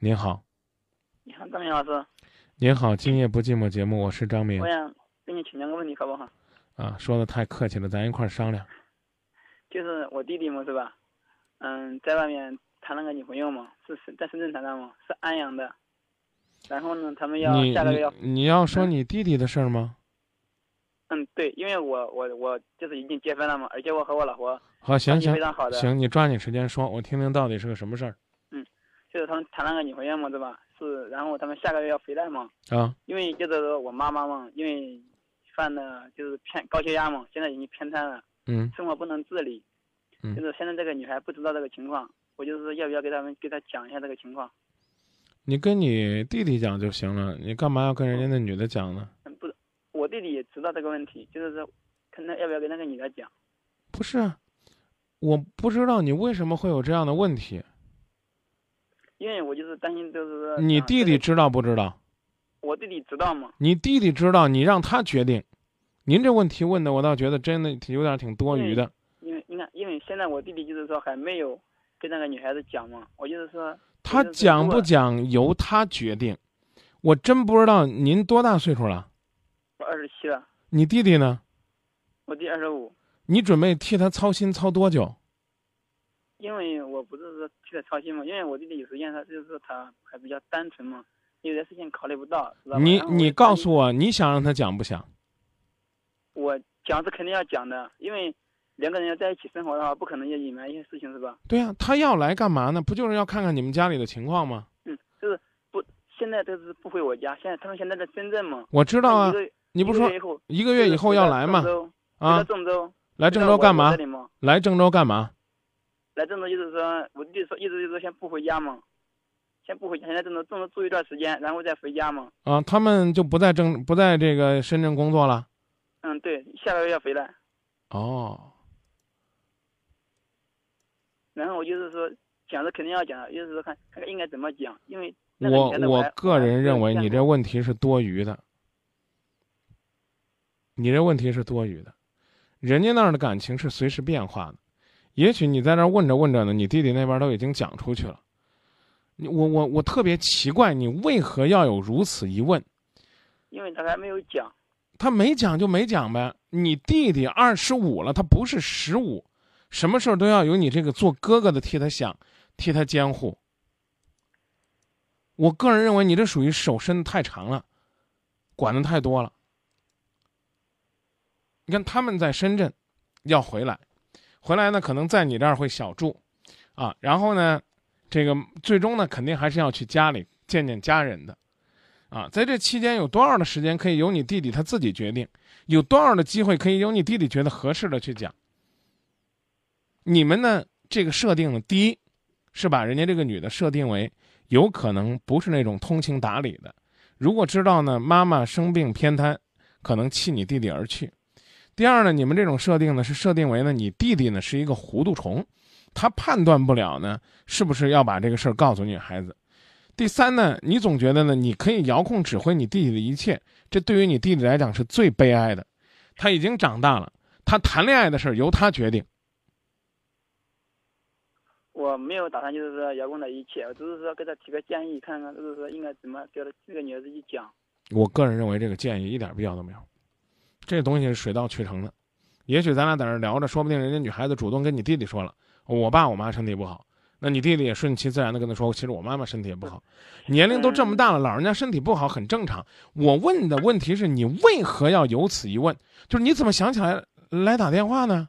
您好，你好，张明老师。您好，今夜不寂寞节目，我是张明我。想跟你请教个问题，好不好？啊，说的太客气了，咱一块儿商量。就是我弟弟嘛，是吧？嗯，在外面谈了个女朋友嘛，是深在深圳谈的嘛，是安阳的。然后呢，他们要你下个月要，你你要说你弟弟的事儿吗？嗯，对，因为我我我就是已经结婚了嘛，而且我和我老婆好，行行非常好的，行，你抓紧时间说，我听听到底是个什么事儿就是他们谈了个女朋友嘛，对吧？是，然后他们下个月要回来嘛，啊？因为就是说我妈妈嘛，因为犯的就是偏高血压嘛，现在已经偏瘫了。嗯生活不能自理，嗯就是现在这个女孩不知道这个情况，我就是说要不要给他们给她讲一下这个情况？你跟你弟弟讲就行了，你干嘛要跟人家那女的讲呢？嗯，不是，我弟弟也知道这个问题，就是说，看他要不要跟那个女的讲。不是啊，我不知道你为什么会有这样的问题。因为我就是担心，就是说你弟弟，啊知道不知道？我弟弟知道吗？你弟弟知道，你让他决定。您这问题问的，我倒觉得真的挺有点挺多余的。因为你看，因为现在我弟弟就是说还没有跟那个女孩子讲嘛，我就是说，他讲不讲由他决定。我真不知道您多大岁数了？我二十七了，你弟弟呢？我弟二十五，你准备替他操心操多久？因为我不是说替他操心嘛，因为我弟弟有时间他就是他还比较单纯嘛，有些事情考虑不到，知道吧？你你告诉我，你想让他讲不想？我讲是肯定要讲的，因为两个人要在一起生活的话，不可能要隐瞒一些事情，是吧？对啊、他要来干嘛呢？不就是要看看你们家里的情况吗？嗯，就是不，现在都是不回我家，现在他们现在在深圳嘛。我知道啊你不说一个月以后要来嘛？啊来，郑州，来郑州干嘛？来郑州干嘛？来郑州就是说，我弟说一直就是说先不回家嘛，先不回家，先在郑州郑州住一段时间，然后再回家嘛。啊，他们就不在郑不在这个深圳工作了。嗯，对，下个月要回来。哦，然后我就是说讲是肯定要讲的，就是说看看看应该怎么讲，因为我我个人认为你这问题是多余的，你这问题是多余的，人家那儿的感情是随时变化的，也许你在那儿问着问着呢，你弟弟那边都已经讲出去了，你我我我特别奇怪，你为何要有如此一问？因为他还没有讲。他没讲就没讲呗，你弟弟二十五了，他不是十五，什么事儿都要有你这个做哥哥的替他想，替他监护。我个人认为你这属于手伸得太长了，管的太多了。你看他们在深圳要回来，回来呢可能在你这儿会小住，啊，然后呢，这个最终呢肯定还是要去家里见见家人的。啊，在这期间有多少的时间可以由你弟弟他自己决定，有多少的机会可以由你弟弟觉得合适的去讲。你们呢？这个设定呢，第一是把人家这个女的设定为有可能不是那种通情达理的，如果知道呢妈妈生病偏瘫，可能弃你弟弟而去。第二呢，你们这种设定呢是设定为呢你弟弟呢是一个糊涂虫，他判断不了呢是不是要把这个事儿告诉女孩子。第三呢，你总觉得呢，你可以遥控指挥你弟弟的一切，这对于你弟弟来讲是最悲哀的。他已经长大了，他谈恋爱的事儿由他决定。我没有打算就是说遥控他一切，我只是说给他提个建议，看看就是说应该怎么给他这个女儿子去讲。我个人认为这个建议一点必要都没有，这东西是水到渠成的。也许咱俩在这聊着，说不定人家女孩子主动跟你弟弟说了，我爸我妈身体不好，那你弟弟也顺其自然的跟他说，其实我妈妈身体也不好，年龄都这么大了，老人家身体不好很正常。我问的问题是你为何要有此一问？就是你怎么想起来来打电话呢？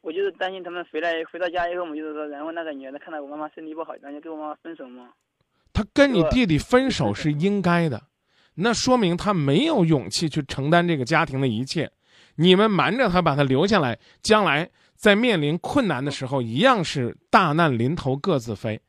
我就是担心他们回来回到家以后我们，就是说，然后那个女儿子看到我妈妈身体不好，然后就跟我妈妈分手嘛。他跟你弟弟分手是应该的，那说明他没有勇气去承担这个家庭的一切。你们瞒着他，把他留下来，将来在面临困难的时候，一样是大难临头各自飞。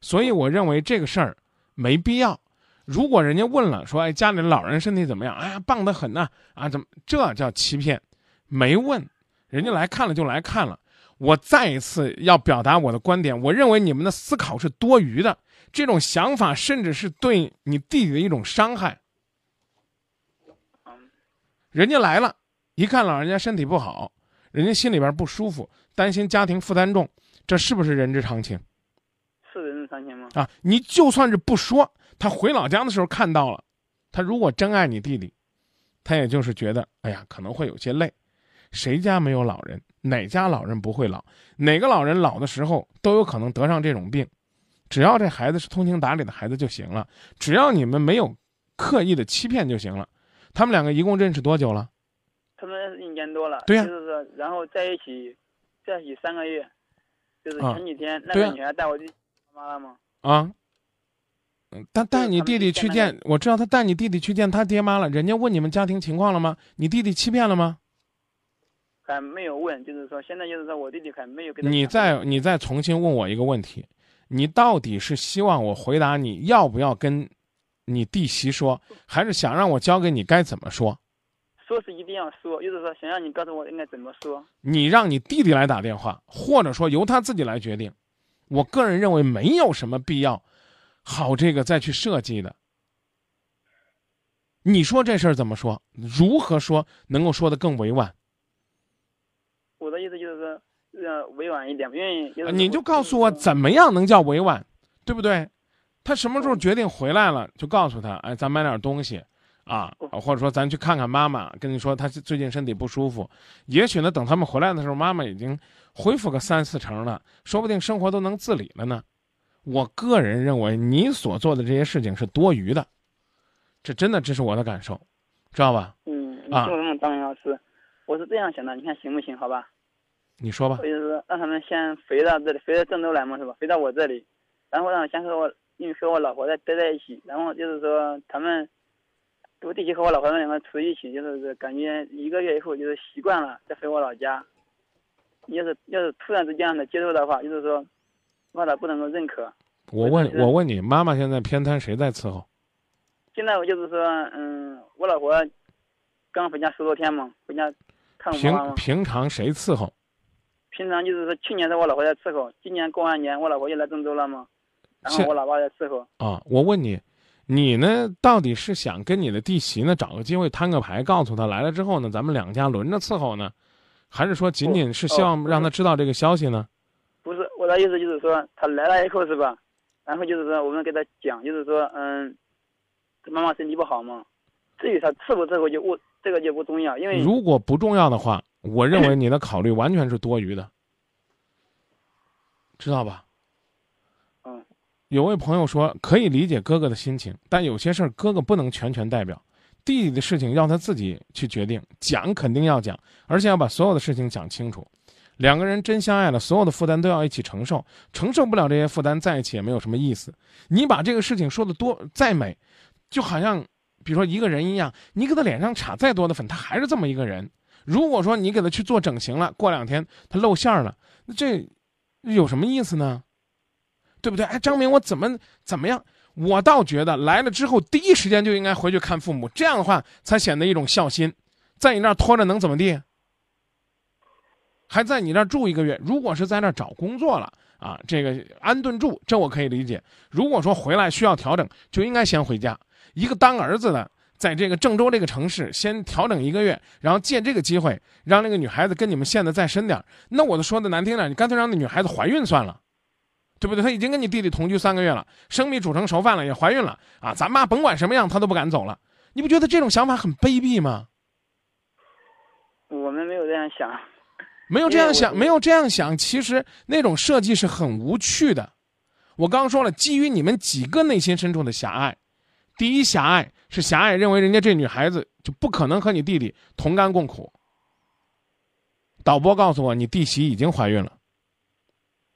所以我认为这个事儿没必要。如果人家问了，说哎家里老人身体怎么样？哎呀棒得很呐、啊，怎么这叫欺骗？没问，人家来看了就来看了。我再一次要表达我的观点，我认为你们的思考是多余的。这种想法甚至是对你弟弟的一种伤害。嗯，人家来了，一看老人家身体不好，人家心里边不舒服，担心家庭负担重，这是不是人之常情？是人之常情吗？啊，你就算是不说，他回老家的时候看到了，他如果真爱你弟弟，他也就是觉得，哎呀，可能会有些累。谁家没有老人？哪家老人不会老？哪个老人老的时候都有可能得上这种病。只要这孩子是通情达理的孩子就行了，只要你们没有刻意的欺骗就行了。他们两个一共认识多久了？他们一年多了。对呀。就是说，然后在一起，在一起三个月，就是啊前几天那个女孩带我去妈妈了吗？啊，嗯，他带你弟弟去见，我知道他带你弟弟去见他爹妈了。人家问你们家庭情况了吗？你弟弟欺骗了吗？还没有问，就是说现在就是说我弟弟还没有跟他你再你再重新问我一个问题，你到底是希望我回答你要不要跟你弟媳说，还是想让我教给你该怎么说？说是一定要说，就是说想让你告诉我应该怎么说。你让你弟弟来打电话，或者说由他自己来决定。我个人认为没有什么必要，好这个再去设计的。你说这事儿怎么说？如何说能够说的更委婉？我的意思就是说，呃，委婉一点，因为就是呃你就告诉我怎么样能叫委婉，对不对？他什么时候决定回来了，就告诉他，哎，咱买点东西，啊，哦或者说咱去看看妈妈，跟你说他最近身体不舒服。也许呢，等他们回来的时候，妈妈已经恢复个三四成了，说不定生活都能自理了呢。我个人认为，你所做的这些事情是多余的，这真的这是我的感受，知道吧？嗯，你啊听我这么当老师，我是这样想的，你看行不行？好吧，你说吧我。就是让他们先飞到这里，飞到郑州来嘛，是吧？飞到我这里，然后让先和我，因为和我老婆在待在一起，然后就是说他们，我弟弟和我老婆他们两个处一起，就是感觉一个月以后就是习惯了，再回我老家。要是要是突然之间让他接受的话，就是说，怕他不能够认可。我问我问你，妈妈现在偏瘫，谁在伺候？现在我就是说，嗯，我老婆刚回家十多天嘛，回家看我妈妈平。平常谁伺候？平常就是说，去年是我老婆在伺候，今年过完年我老婆就来郑州了嘛，然后我老爸在伺候。啊，我问你，你呢到底是想跟你的弟媳呢找个机会摊个牌，告诉他来了之后呢，咱们两家轮着伺候呢，还是说仅仅是希望哦让他知道这个消息呢？不是我的意思，就是说他来了以后是吧？然后就是说我们给他讲，就是说，嗯，妈妈身体不好嘛，至于他伺不伺候就我这个就不重要，因为如果不重要的话，我认为 你的考虑完全是多余的，知道吧？有位朋友说可以理解哥哥的心情，但有些事儿哥哥不能全权代表，弟弟的事情要他自己去决定，讲肯定要讲，而且要把所有的事情讲清楚。两个人真相爱了，所有的负担都要一起承受，承受不了这些负担，在一起也没有什么意思。你把这个事情说的多再美，就好像比如说一个人一样，你给他脸上擦再多的粉，他还是这么一个人。如果说你给他去做整形了，过两天他露馅儿了，那这有什么意思呢？对不对？哎，张明，我怎么怎么样？我倒觉得来了之后，第一时间就应该回去看父母，这样的话才显得一种孝心。在你那儿拖着能怎么地？还在你那儿住一个月，如果是在那儿找工作了啊，这个安顿住，这我可以理解。如果说回来需要调整，就应该先回家。一个当儿子的，在这个郑州这个城市先调整一个月，然后借这个机会让那个女孩子跟你们陷得再深点。那我就说的难听点，你干脆让那女孩子怀孕算了。对不对？他已经跟你弟弟同居三个月了，生米煮成熟饭了，也怀孕了啊！咱妈甭管什么样，她都不敢走了。你不觉得这种想法很卑鄙吗？我们没有这样想。没有这样想，没有这样想，其实那种设计是很无趣的。我刚刚说了，基于你们几个内心深处的狭隘，第一狭隘是狭隘认为人家这女孩子就不可能和你弟弟同甘共苦。导播告诉我，你弟媳已经怀孕了，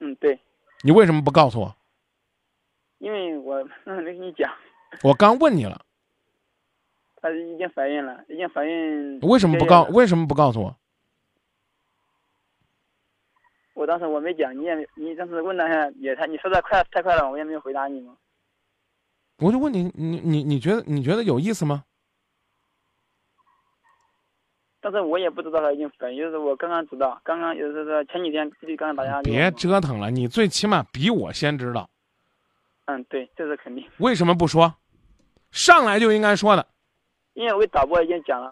嗯，对，你为什么不告诉我？因为我没跟你讲，我刚问你了，她已经怀孕了，已经怀孕。为什么不告？为什么不告诉我？我当时我没讲，你也没，你当时问了下也太，你说的快太快了，我也没有回答你嘛。我就问你，你你你觉得你觉得有意思吗？但是我也不知道他已经怀孕，就是我刚刚知道，刚刚就是说前几天弟弟刚刚打电话给别折腾了，你最起码比我先知道，嗯，对，这是肯定，为什么不说？上来就应该说的。因为我给导播已经讲了。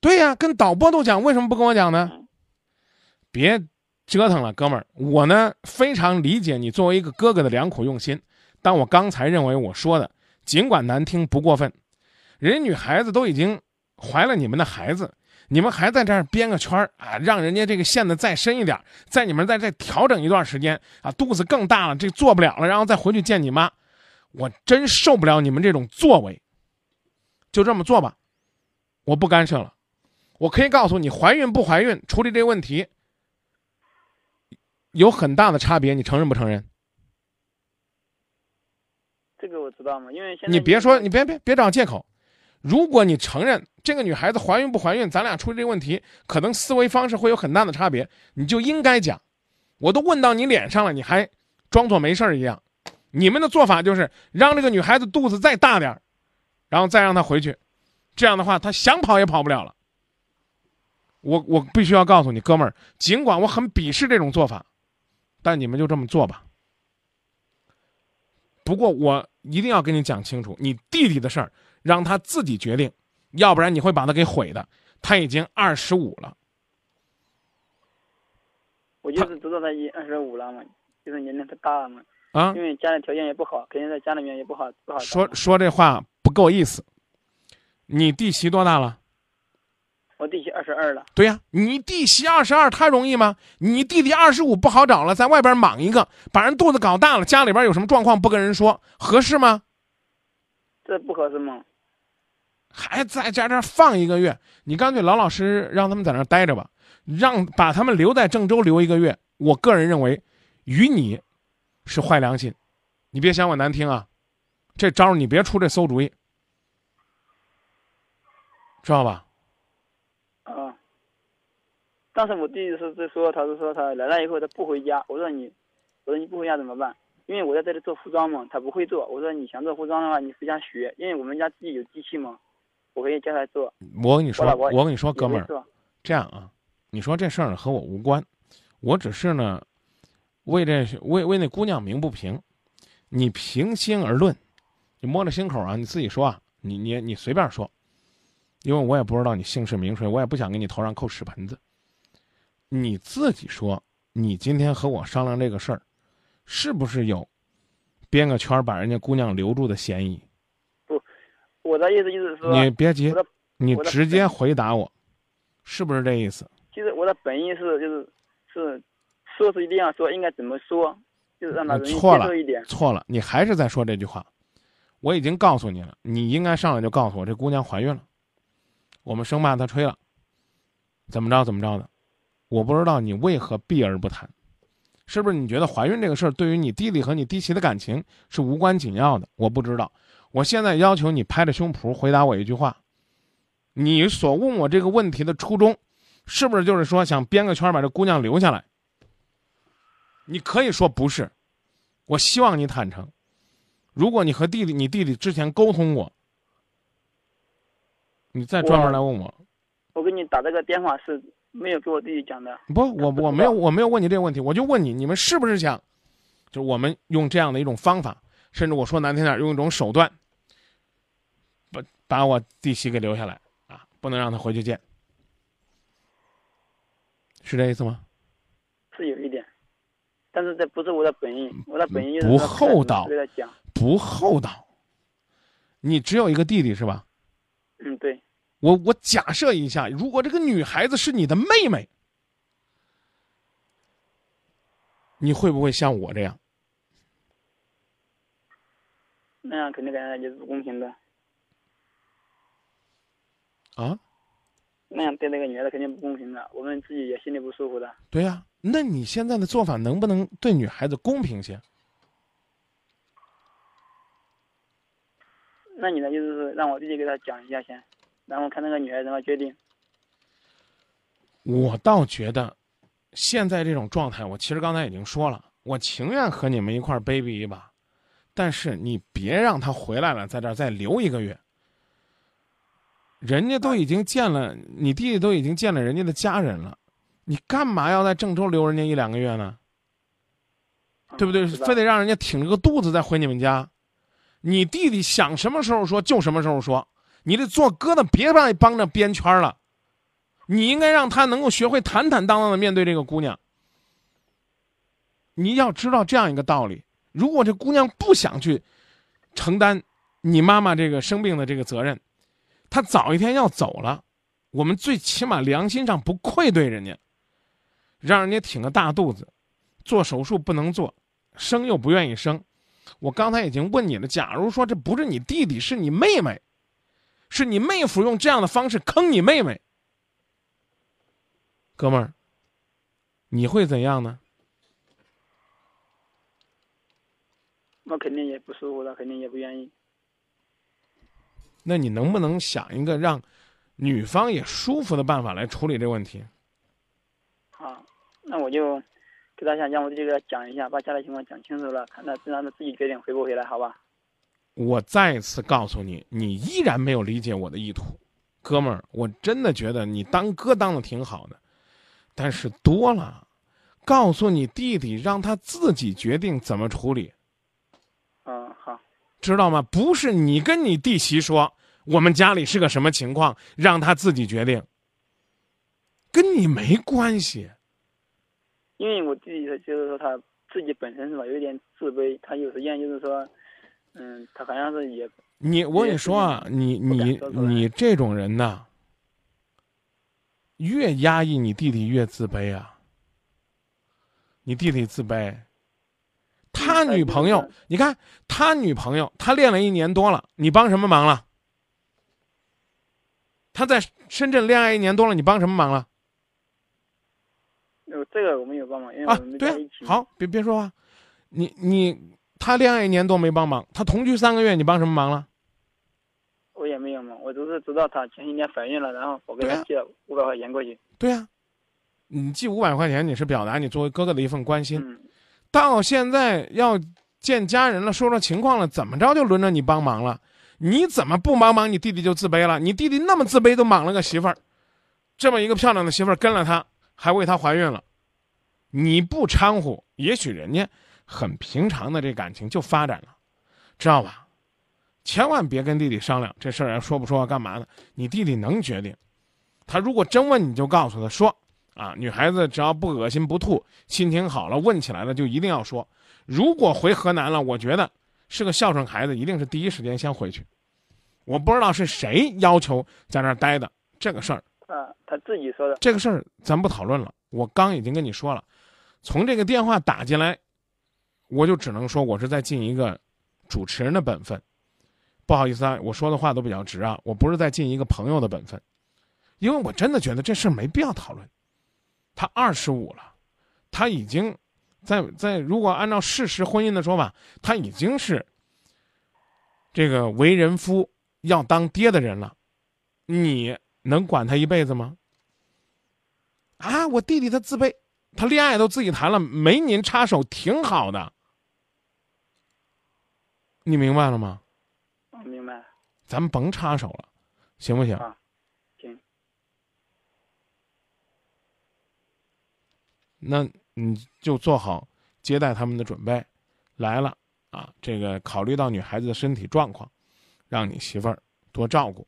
对呀、跟导播都讲，为什么不跟我讲呢？嗯别折腾了，哥们儿。我呢非常理解你作为一个哥哥的良苦用心，但我刚才认为我说的尽管难听不过分。人家女孩子都已经怀了你们的孩子，你们还在这儿编个圈儿啊，让人家这个陷得再深一点，在你们在这调整一段时间啊，肚子更大了，这做不了了，然后再回去见你妈，我真受不了你们这种作为。就这么做吧，我不干涉了。我可以告诉你，怀孕不怀孕，处理这个问题有很大的差别，你承认不承认？这个我知道嘛，因为现在你别说，你别别别找借口。如果你承认这个女孩子怀孕不怀孕，咱俩出这个问题，可能思维方式会有很大的差别，你就应该讲。我都问到你脸上了，你还装作没事儿一样。你们的做法就是让这个女孩子肚子再大点儿，然后再让她回去，这样的话她想跑也跑不了了。我我必须要告诉你，哥们儿，尽管我很鄙视这种做法，但你们就这么做吧。不过我一定要跟你讲清楚，你弟弟的事儿让他自己决定，要不然你会把他给毁的。他已经二十五了，我就是知道他已二十五了嘛，就是年龄太大了嘛，啊因，为家里条件也不好，肯定在家里面也不好不好说。说这话不够意思。你弟媳多大了？我弟媳二十二了，对呀、你弟媳二十二，他容易吗？你弟弟二十五不好找了，在外边莽一个，把人肚子搞大了，家里边有什么状况不跟人说，合适吗？这不合适吗？还在在这放一个月，你干脆老老实实让他们在那待着吧，让把他们留在郑州留一个月。我个人认为，与你是坏良心，你别嫌我难听啊，这招你别出这馊主意，知道吧？啊。当时我弟弟是在说，他是说他来了以后他不回家，我说你，我说你不回家怎么办？因为我在这里做服装嘛，他不会做。我说你想做服装的话，你回家学，因为我们家自己有机器嘛，我可以叫他做。我跟你说，我跟你说，哥们儿，这样啊，你说这事儿和我无关，我只是呢，为这为为那姑娘鸣不平，你平心而论，你摸着心口啊，你自己说啊，你你你随便说，因为我也不知道你姓氏名谁，我也不想给你头上扣屎盆子。你自己说，你今天和我商量这个事儿，是不是有编个圈儿把人家姑娘留住的嫌疑？我的意思就是说，你别急，你直接回答我，是不是这意思？其实我的本意是就是是说是一定要说，应该怎么说，就是让他容易错了接受一点。错了，你还是在说这句话。我已经告诉你了，你应该上来就告诉我这姑娘怀孕了，我们生怕她吹了，怎么着怎么着的。我不知道你为何避而不谈，是不是你觉得怀孕这个事儿对于你弟弟和你弟媳的感情是无关紧要的？我不知道。我现在要求你拍着胸脯回答我一句话：你所问我这个问题的初衷，是不是就是说想编个圈儿把这姑娘留下来？你可以说不是，我希望你坦诚。如果你和弟弟、你弟弟之前沟通过，你再专门来问我。我给你打这个电话是没有给我弟弟讲的。不，我我没有我没有问你这个问题，我就问你，你们是不是想，就是我们用这样的一种方法，甚至我说难听点，用一种手段，把把我弟媳给留下来啊，不能让他回去见，是这意思吗？是有一点，但是这不是我的本意，我的本意就是不厚道不厚道。你只有一个弟弟是吧？嗯，对，我我假设一下，如果这个女孩子是你的妹妹，你会不会像我这样？那样肯定感觉就是不公平的，啊？那样对那个女孩子肯定不公平的，我们自己也心里不舒服的。对呀、那你现在的做法能不能对女孩子公平些？那你的意思是让我弟弟给他讲一下先，然后看那个女孩怎么决定。我倒觉得，现在这种状态，我其实刚才已经说了，我情愿和你们一块儿卑鄙一把，但是你别让他回来了，在这儿再留一个月。人家都已经见了，你弟弟都已经见了人家的家人了，你干嘛要在郑州留人家一两个月呢？对不对？非得让人家挺着个肚子再回你们家，你弟弟想什么时候说就什么时候说，你这做哥的别帮帮着编圈了，你应该让他能够学会坦坦荡荡的面对这个姑娘。你要知道这样一个道理：如果这姑娘不想去承担你妈妈这个生病的这个责任，他早一天要走了，我们最起码良心上不愧对人家，让人家挺个大肚子，做手术不能做，生又不愿意生。我刚才已经问你了，假如说这不是你弟弟，是你妹妹，是你妹夫用这样的方式坑你妹妹，哥们儿，你会怎样呢？我肯定也不舒服了，肯定也不愿意。那你能不能想一个让女方也舒服的办法来处理这个问题？好，那我就给大家让我这个讲一下，把家里情况讲清楚了，看他让他自己决定回不回来，好吧？我再一次告诉你，你依然没有理解我的意图，哥们儿，我真的觉得你当哥当的挺好的，但是多了，告诉你弟弟，让他自己决定怎么处理。嗯，好，知道吗？不是你跟你弟媳说我们家里是个什么情况，让他自己决定，跟你没关系。因为我弟弟他就是说他自己本身是吧，有点自卑，他有时间就是说，嗯，他好像是也你我跟你说啊，你你你这种人呐，越压抑你弟弟越自卑啊。你弟弟自卑，他女朋友，你看他女朋友，他练了一年多了，你帮什么忙了？他在深圳恋爱一年多了，你帮什么忙了？有这个我们有帮忙，因为啊我们，对啊在一起。，好，别别说话，你你他恋爱一年多没帮忙，他同居三个月，你帮什么忙了？我也没有忙，我只是知道他前几年怀孕了，然后我给对啊她借了五百块钱过去。对呀、你寄五百块钱，你是表达你作为哥哥的一份关心。嗯，到现在要见家人了，说说情况了，怎么着就轮着你帮忙了？你怎么不帮忙，你弟弟就自卑了？你弟弟那么自卑，都莽了个媳妇儿，这么一个漂亮的媳妇儿跟了他，还为他怀孕了，你不掺和，也许人家很平常的这感情就发展了，知道吧？千万别跟弟弟商量这事儿，说不说干嘛的？你弟弟能决定，他如果真问你就告诉他说啊，女孩子只要不恶心不吐，心情好了，问起来了就一定要说。如果回河南了，我觉得是个孝顺孩子，一定是第一时间先回去。我不知道是谁要求在那儿待的这个事儿，啊他自己说的。这个事儿咱不讨论了。我刚已经跟你说了，从这个电话打进来，我就只能说我是在尽一个主持人的本分。不好意思啊，我说的话都比较直啊，我不是在尽一个朋友的本分，因为我真的觉得这事儿没必要讨论。他二十五了，他已经在在如果按照事实婚姻的说法，他已经是这个为人夫要当爹的人了，你能管他一辈子吗？啊，我弟弟他自卑，他恋爱都自己谈了，没您插手挺好的，你明白了吗？我明白。咱们甭插手了，行不行？啊行。那你就做好接待他们的准备，来了啊，这个考虑到女孩子的身体状况，让你媳妇儿多照顾，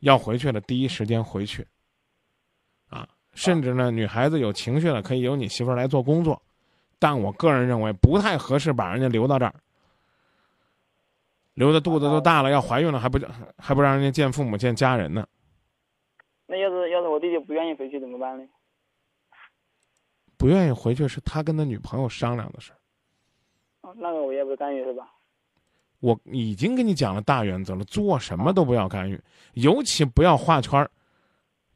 要回去了第一时间回去，啊，甚至呢，女孩子有情绪了，可以由你媳妇儿来做工作，但我个人认为不太合适把人家留到这儿，留的肚子都大了，要怀孕了还不还不让人家见父母见家人呢？那要是要是我弟弟不愿意回去怎么办呢？不愿意回去是他跟他女朋友商量的事儿。啊那个我也不干预是吧？我已经跟你讲了大原则了，做什么都不要干预，尤其不要画圈儿，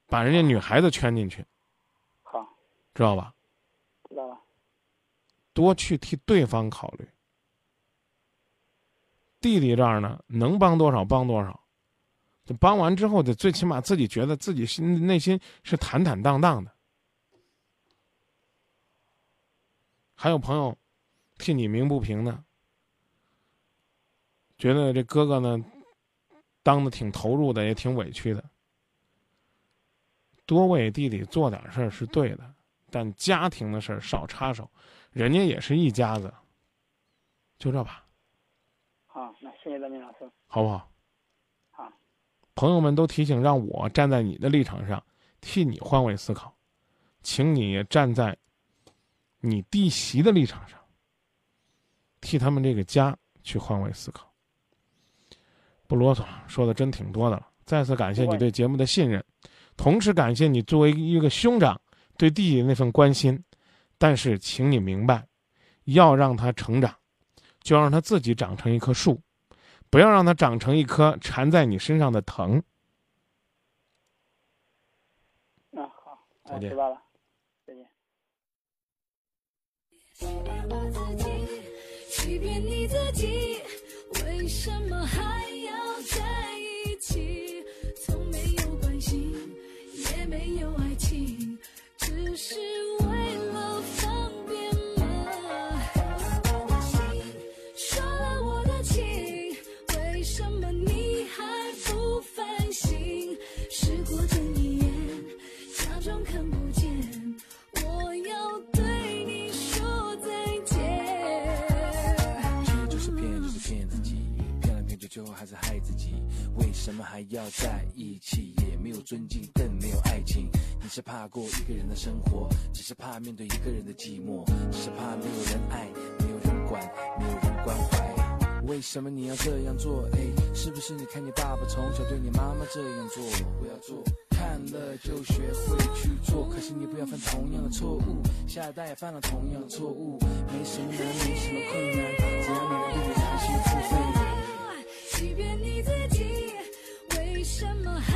把人家女孩子圈进去，好，知道吧？知道了。多去替对方考虑。弟弟这儿呢，能帮多少帮多少，就帮完之后，得最起码自己觉得自己心内心是坦坦荡荡的。还有朋友替你鸣不平呢，觉得这哥哥呢当的挺投入的，也挺委屈的。多为弟弟做点事儿是对的，但家庭的事儿少插手，人家也是一家子。就这吧，好，那谢谢张明老师。好不好？好。朋友们都提醒让我站在你的立场上，替你换位思考，请你也站在你弟媳的立场上。替他们这个家去换位思考。不啰嗦，说的真挺多的了。再次感谢你对节目的信任，同时感谢你作为一个兄长对弟弟那份关心。但是，请你明白，要让他成长，就让他自己长成一棵树，不要让他长成一棵缠在你身上的藤。那好，再见。知道了，再见。自己欺骗你自己，为什么还要在一起？从没有关心，也没有爱情，只是。害自己？为什么还要在一起？也没有尊敬，更没有爱情。你是怕过一个人的生活，只是怕面对一个人的寂寞，只是怕没有人爱，没有人管，没有人关怀。为什么你要这样做？哎，是不是你看你爸爸从小对你妈妈这样做？不要做，看了就学会去做。可是你不要犯同样的错误，下一代也犯了同样的错误。没什么难，没什么困难，只要你能对你弹心付费。什么